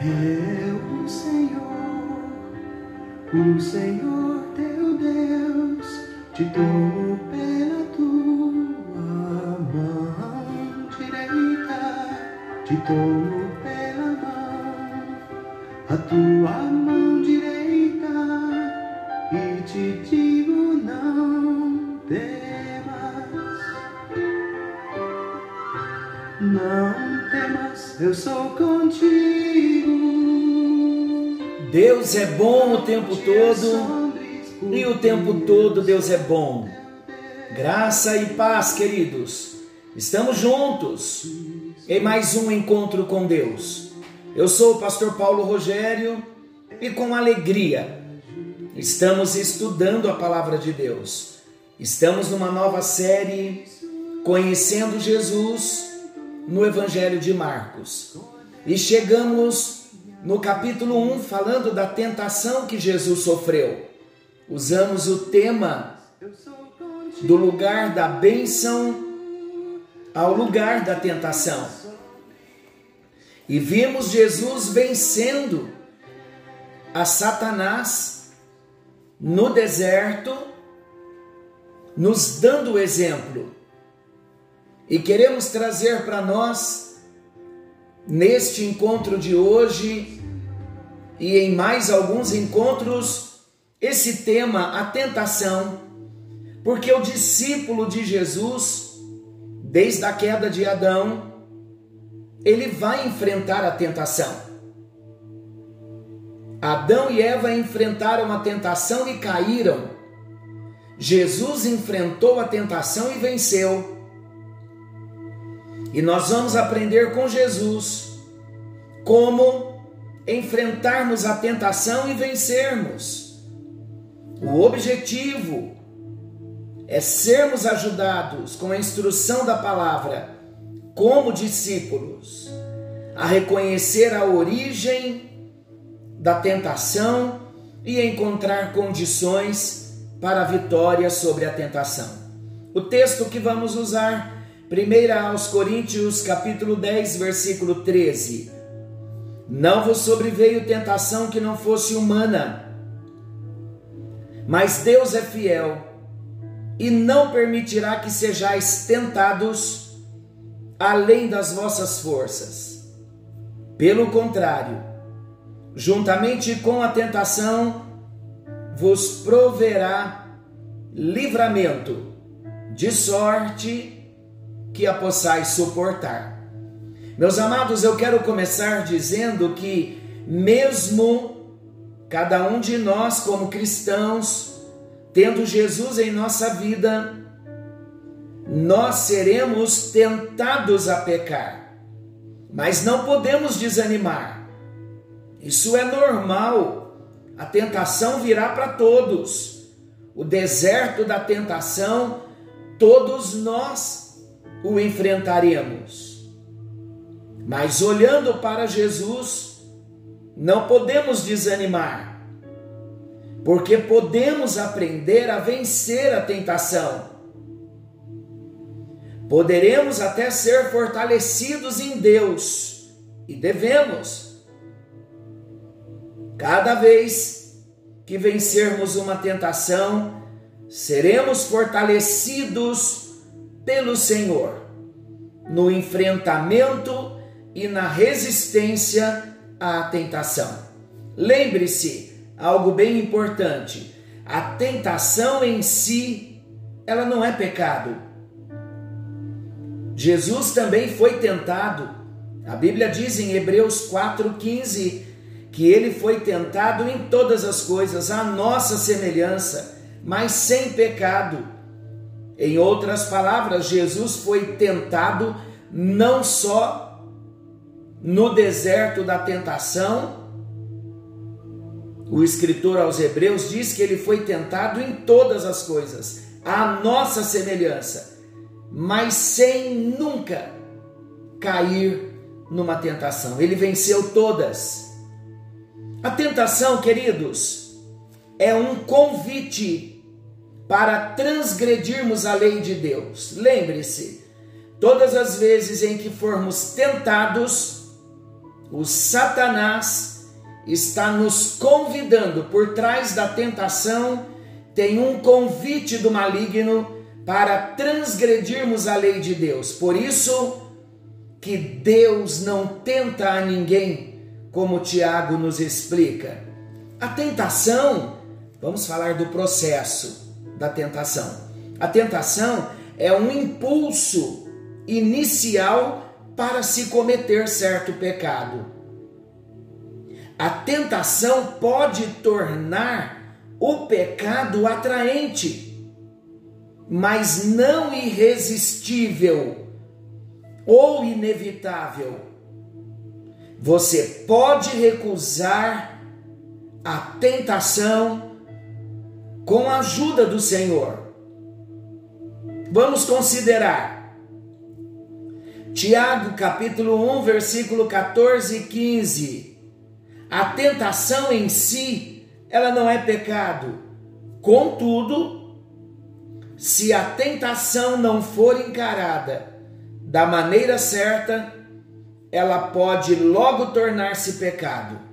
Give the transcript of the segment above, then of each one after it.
é o Senhor, o Senhor teu Deus, te tomou pela tua mão direita, te tomou pela mão, a tua mão direita, e te digo não temas, não temas, eu sou contigo. Deus é bom o tempo todo e o tempo todo Deus é bom. Graça e paz, queridos. Estamos juntos em mais um encontro com Deus. Eu sou o pastor Paulo Rogério e com alegria estamos estudando a palavra de Deus. Estamos numa nova série Conhecendo Jesus no Evangelho de Marcos. E chegamos no capítulo 1, falando da tentação que Jesus sofreu. Usamos o tema do lugar da bênção ao lugar da tentação. E vimos Jesus vencendo a Satanás no deserto, nos dando o exemplo. E queremos trazer para nós neste encontro de hoje e em mais alguns encontros esse tema, a tentação, porque o discípulo de Jesus, desde a queda de Adão, ele vai enfrentar a tentação. Adão e Eva enfrentaram a tentação e caíram. Jesus enfrentou a tentação e venceu. E nós vamos aprender com Jesus como enfrentarmos a tentação e vencermos. O objetivo é sermos ajudados com a instrução da palavra, como discípulos, a reconhecer a origem da tentação e encontrar condições para a vitória sobre a tentação. O texto que vamos usar 1 aos Coríntios, capítulo 10, versículo 13. Não vos sobreveio tentação que não fosse humana, mas Deus é fiel e não permitirá que sejais tentados além das vossas forças. Pelo contrário, juntamente com a tentação, vos proverá livramento, de sorte que a possais suportar. Meus amados, eu quero começar dizendo que, mesmo cada um de nós, como cristãos, tendo Jesus em nossa vida, nós seremos tentados a pecar, mas não podemos desanimar. Isso é normal. A tentação virá para todos. O deserto da tentação, todos nós o enfrentaremos. Mas olhando para Jesus, não podemos desanimar, porque podemos aprender a vencer a tentação. Poderemos até ser fortalecidos em Deus, e devemos. Cada vez que vencermos uma tentação, seremos fortalecidos pelo Senhor no enfrentamento e na resistência à tentação. Lembre-se, algo bem importante, a tentação em si, ela não é pecado. Jesus também foi tentado. A Bíblia diz em Hebreus 4:15 que ele foi tentado em todas as coisas, à nossa semelhança, mas sem pecado. Em outras palavras, Jesus foi tentado não só no deserto da tentação, o escritor aos Hebreus diz que ele foi tentado em todas as coisas, à nossa semelhança, mas sem nunca cair numa tentação. Ele venceu todas. A tentação, queridos, é um convite para transgredirmos a lei de Deus. Lembre-se, todas as vezes em que formos tentados, o Satanás está nos convidando por trás da tentação, tem um convite do maligno para transgredirmos a lei de Deus. Por isso que Deus não tenta a ninguém, como Tiago nos explica. A tentação, vamos falar do processo da tentação. A tentação é um impulso inicial para se cometer certo pecado. A tentação pode tornar o pecado atraente, mas não irresistível ou inevitável. Você pode recusar a tentação com a ajuda do Senhor. Vamos considerar Tiago capítulo 1, versículo 14 e 15. A tentação em si, ela não é pecado. Contudo, se a tentação não for encarada da maneira certa, ela pode logo tornar-se pecado.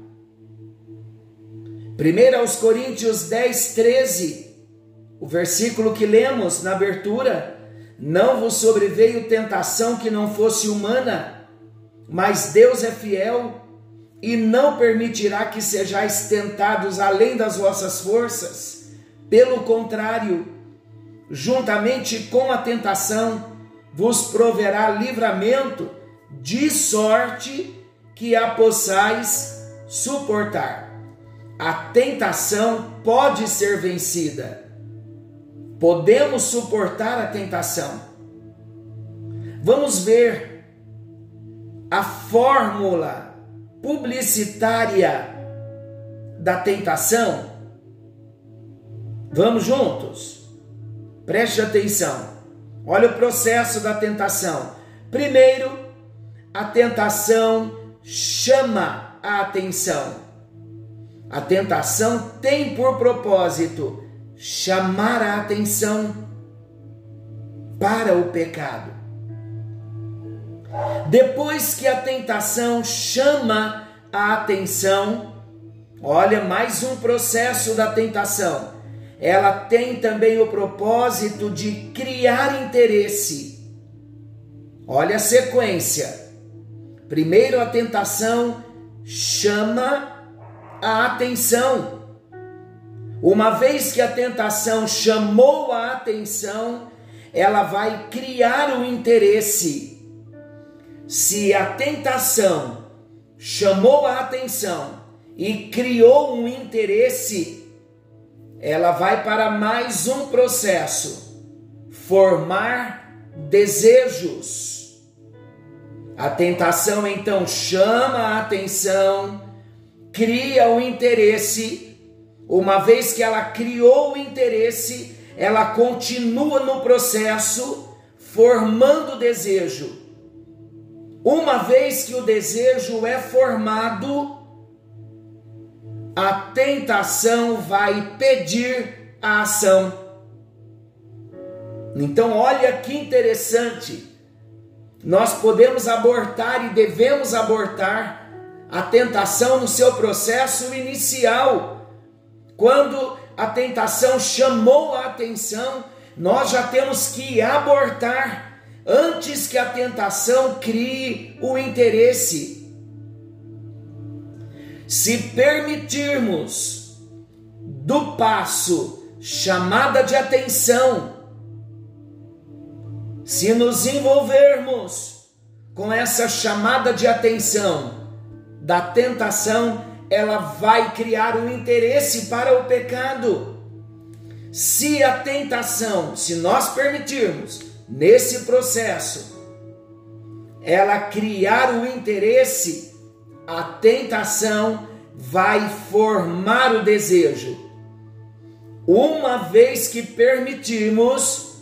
1 aos Coríntios 10, 13, o versículo que lemos na abertura, não vos sobreveio tentação que não fosse humana, mas Deus é fiel e não permitirá que sejais tentados além das vossas forças. Pelo contrário, juntamente com a tentação, vos proverá livramento, de sorte que a possais suportar. A tentação pode ser vencida Podemos suportar a tentação. Vamos ver a fórmula publicitária da tentação. Vamos juntos? Preste atenção. Olha o processo da tentação. Primeiro, a tentação chama a atenção. A tentação tem por propósito chamar a atenção para o pecado. Depois que a tentação chama a atenção, olha mais um processo da tentação. Ela tem também o propósito de criar interesse. Olha a sequência. Primeiro a tentação chama a atenção. Uma vez que a tentação chamou a atenção, ela vai criar o interesse. Se a tentação chamou a atenção e criou um interesse, ela vai para mais um processo formar desejos. A tentação então chama a atenção, cria o interesse uma vez que ela criou o interesse, ela continua no processo formando o desejo. Uma vez que o desejo é formado, a tentação vai pedir a ação. Então, olha que interessante. Nós podemos abortar e devemos abortar a tentação no seu processo inicial quando a tentação chamou a atenção, nós já temos que abortar antes que a tentação crie o interesse. Se permitirmos do passo chamada de atenção, se nos envolvermos com essa chamada de atenção da tentação, ela vai criar um interesse para o pecado. Se a tentação, se nós permitirmos nesse processo, ela criar o interesse, a tentação vai formar o desejo. Uma vez que permitirmos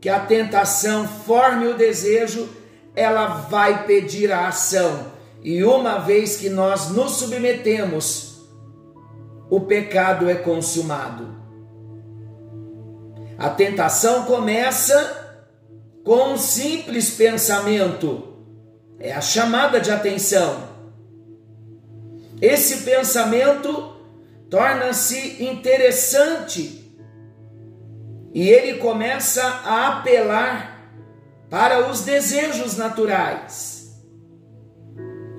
que a tentação forme o desejo, ela vai pedir a ação e uma vez que nós nos submetemos, o pecado é consumado. A tentação começa com um simples pensamento, é a chamada de atenção. esse pensamento torna-se interessante e ele começa a apelar para os desejos naturais.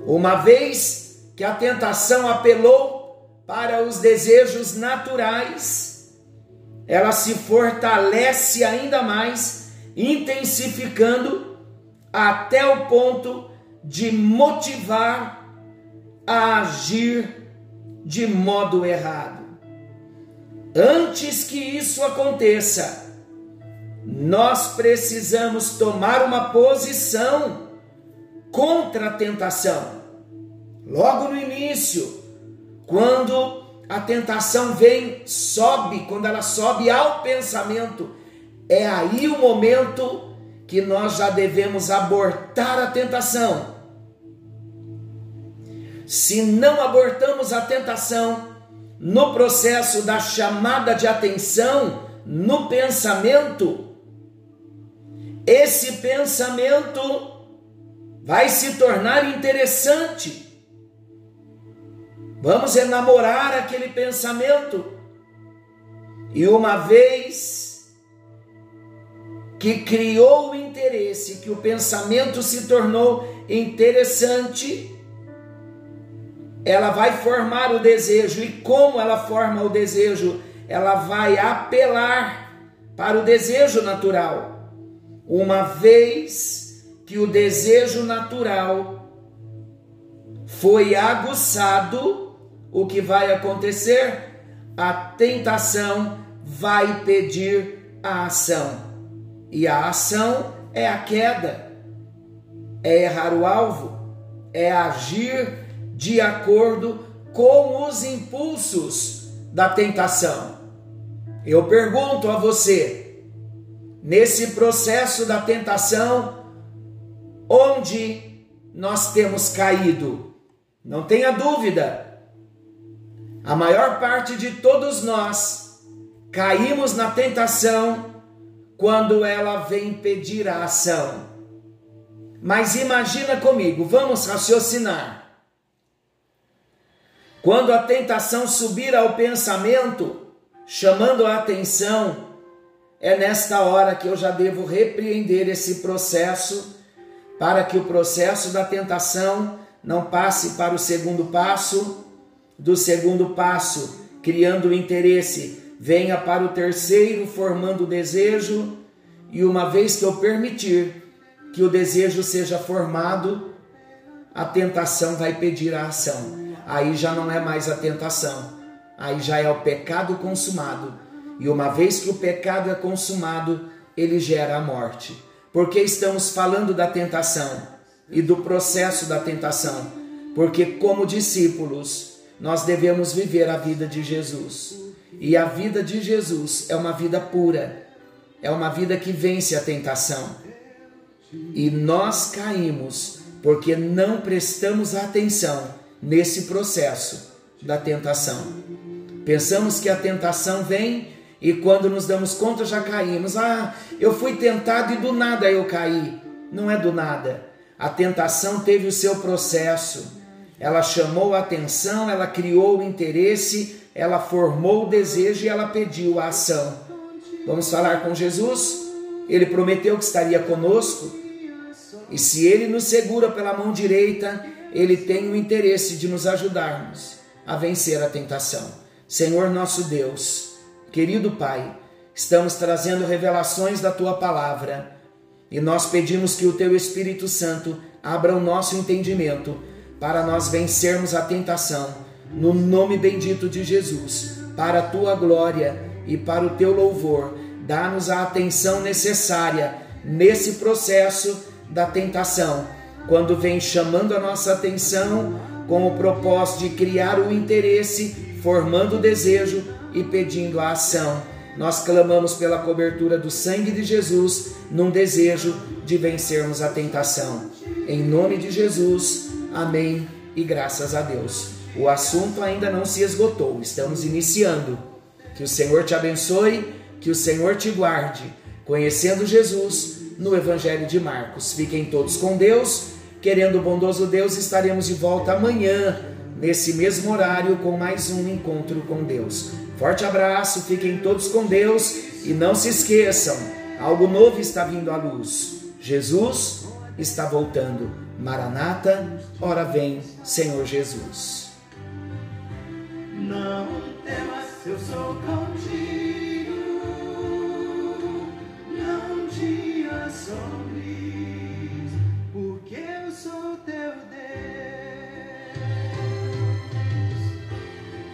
Uma vez que a tentação apelou para os desejos naturais, ela se fortalece ainda mais, intensificando até o ponto de motivar a agir de modo errado. Antes que isso aconteça, nós precisamos tomar uma posição contra a tentação. Logo no início, quando a tentação vem, sobe, quando ela sobe ao pensamento, é aí o momento que nós já devemos abortar a tentação se não abortamos a tentação no processo da chamada de atenção, no pensamento, esse pensamento vai se tornar interessante. Vamos enamorar aquele pensamento. E uma vez que criou o interesse, que o pensamento se tornou interessante, ela vai formar o desejo. E como ela forma o desejo? Ela vai apelar para o desejo natural. Uma vez que o desejo natural foi aguçado, o que vai acontecer? A tentação vai pedir a ação. E a ação é a queda, é errar o alvo, é agir de acordo com os impulsos da tentação. Eu pergunto a você, nesse processo da tentação, onde nós temos caído? Não tenha dúvida, a maior parte de todos nós caímos na tentação quando ela vem pedir a ação. Mas imagina comigo, vamos raciocinar. Quando a tentação subir ao pensamento, chamando a atenção, é nesta hora que eu já devo repreender esse processo, para que o processo da tentação não passe para o segundo passo, do segundo passo, criando interesse, venha para o terceiro, formando o desejo, e uma vez que eu permitir que o desejo seja formado, a tentação vai pedir a ação aí já não é mais a tentação, aí já é o pecado consumado. E uma vez que o pecado é consumado, ele gera a morte. Porque estamos falando da tentação e do processo da tentação? Porque, como discípulos, nós devemos viver a vida de Jesus. E a vida de Jesus é uma vida pura, é uma vida que vence a tentação. E nós caímos porque não prestamos atenção nesse processo da tentação. Pensamos que a tentação vem e quando nos damos conta já caímos. Ah, eu fui tentado e do nada eu caí. Não é do nada. A tentação teve o seu processo. Ela chamou a atenção, ela criou o interesse, ela formou o desejo e ela pediu a ação. Vamos falar com Jesus? Ele prometeu que estaria conosco. E se ele nos segura pela mão direita, ele tem o interesse de nos ajudarmos a vencer a tentação. Senhor nosso Deus, querido Pai, estamos trazendo revelações da tua palavra e nós pedimos que o teu Espírito Santo abra o nosso entendimento para nós vencermos a tentação, no nome bendito de Jesus, para a tua glória e para o teu louvor. Dá-nos a atenção necessária nesse processo da tentação quando vem chamando a nossa atenção com o propósito de criar o interesse, formando o desejo e pedindo a ação. Nós clamamos pela cobertura do sangue de Jesus num desejo de vencermos a tentação. Em nome de Jesus, amém e graças a Deus. O assunto ainda não se esgotou, estamos iniciando. Que o Senhor te abençoe, que o Senhor te guarde, conhecendo Jesus no Evangelho de Marcos. Fiquem todos com Deus. Querendo o bondoso Deus, estaremos de volta amanhã, nesse mesmo horário, com mais um encontro com Deus. Forte abraço, fiquem todos com Deus e não se esqueçam: algo novo está vindo à luz. Jesus está voltando. Maranata, ora vem, Senhor Jesus. Não temas, eu sou contigo, não te assombres.